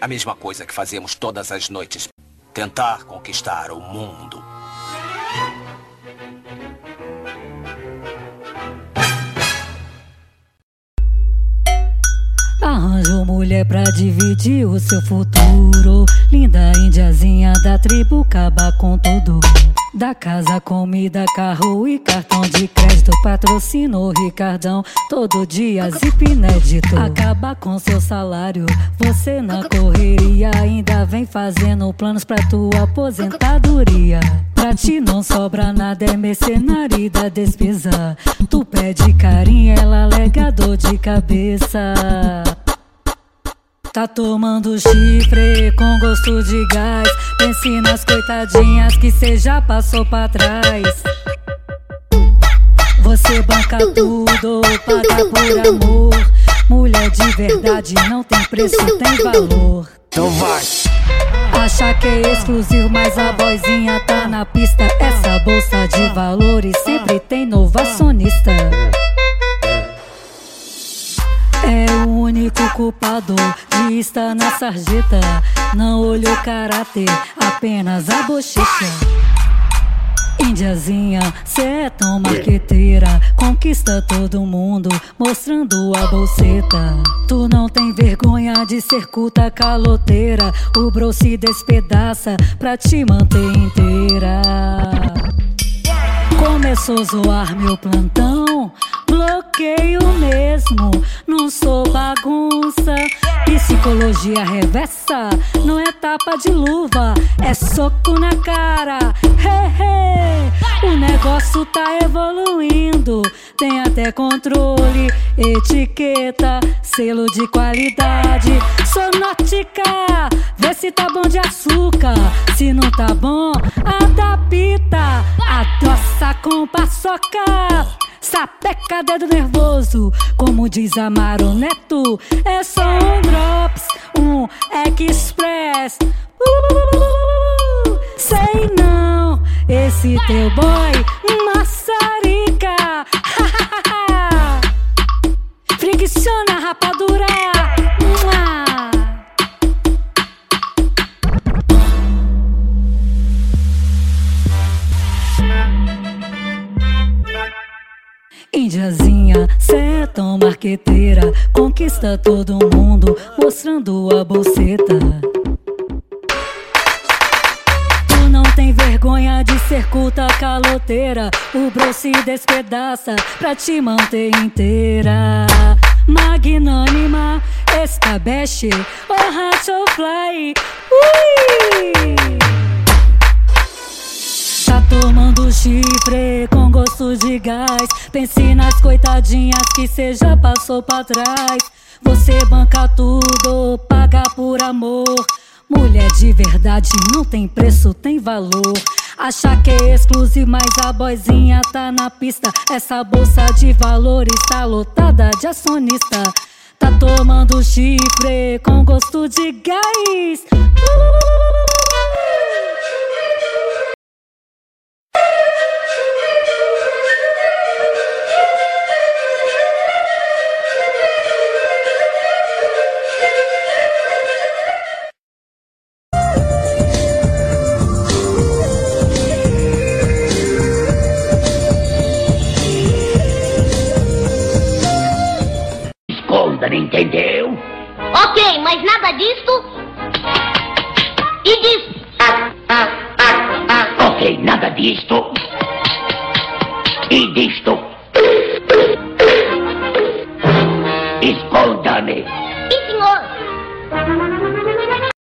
A mesma coisa que fazemos todas as noites. Tentar conquistar o mundo. Arranjou mulher pra dividir o seu futuro. Linda indiazinha da tribo, acaba com tudo. Da casa, comida, carro e cartão de crédito. Patrocínio Ricardão, todo dia zip inédito. Acaba com seu salário, você na correria. Ainda vem fazendo planos pra tua aposentadoria. Pra ti não sobra nada, é mercenário da despesa. Tu pede carinho, ela alega dor de cabeça. Tá tomando chifre com gosto de gás. Pense nas coitadinhas que cê já passou pra trás. Você banca tudo, paga por amor. Mulher de verdade não tem preço, tem valor. Então vai. Acha que é exclusivo, mas a boizinha tá na pista. Essa bolsa de valores sempre tem novacionista. É o único culpado estar na sarjeta. Não olhou caráter, apenas a bochecha. Indiazinha, cê é tão marqueteira. Conquista todo mundo, mostrando a bolseta. Tu não tem vergonha de ser culta caloteira. O bro se despedaça pra te manter inteira. Começou a zoar meu plantão. Bloqueio mesmo, não sou bagunça. Psicologia reversa, não é tapa de luva, é soco na cara. Hey, hey. O negócio tá evoluindo, tem até controle, etiqueta, selo de qualidade. Sonótica, vê se tá bom de açúcar, se não tá bom, adapta, adoça com paçoca. Sapeca dedo nervoso, como diz Amaro Neto, é só um teu boy maçarica. Fricciona rapadura. Indiazinha, cê é tão marqueteira. Conquista todo mundo, mostrando a bolseta. Tem vergonha de ser culta caloteira. O bro se despedaça pra te manter inteira. Magnânima, escabeche, oh rato fly. Ui! Tá tomando chifre com gosto de gás. Pense nas coitadinhas que cê já passou pra trás. Você banca tudo, paga por amor. Mulher de verdade não tem preço, tem valor. Acha que é exclusivo, mas a boizinha tá na pista. Essa bolsa de valores tá lotada de acionista. Tá tomando chifre com gosto de gás. Esconda, não entendeu? Ok, mas nada disto. E disto. Ok, nada disto. E disto.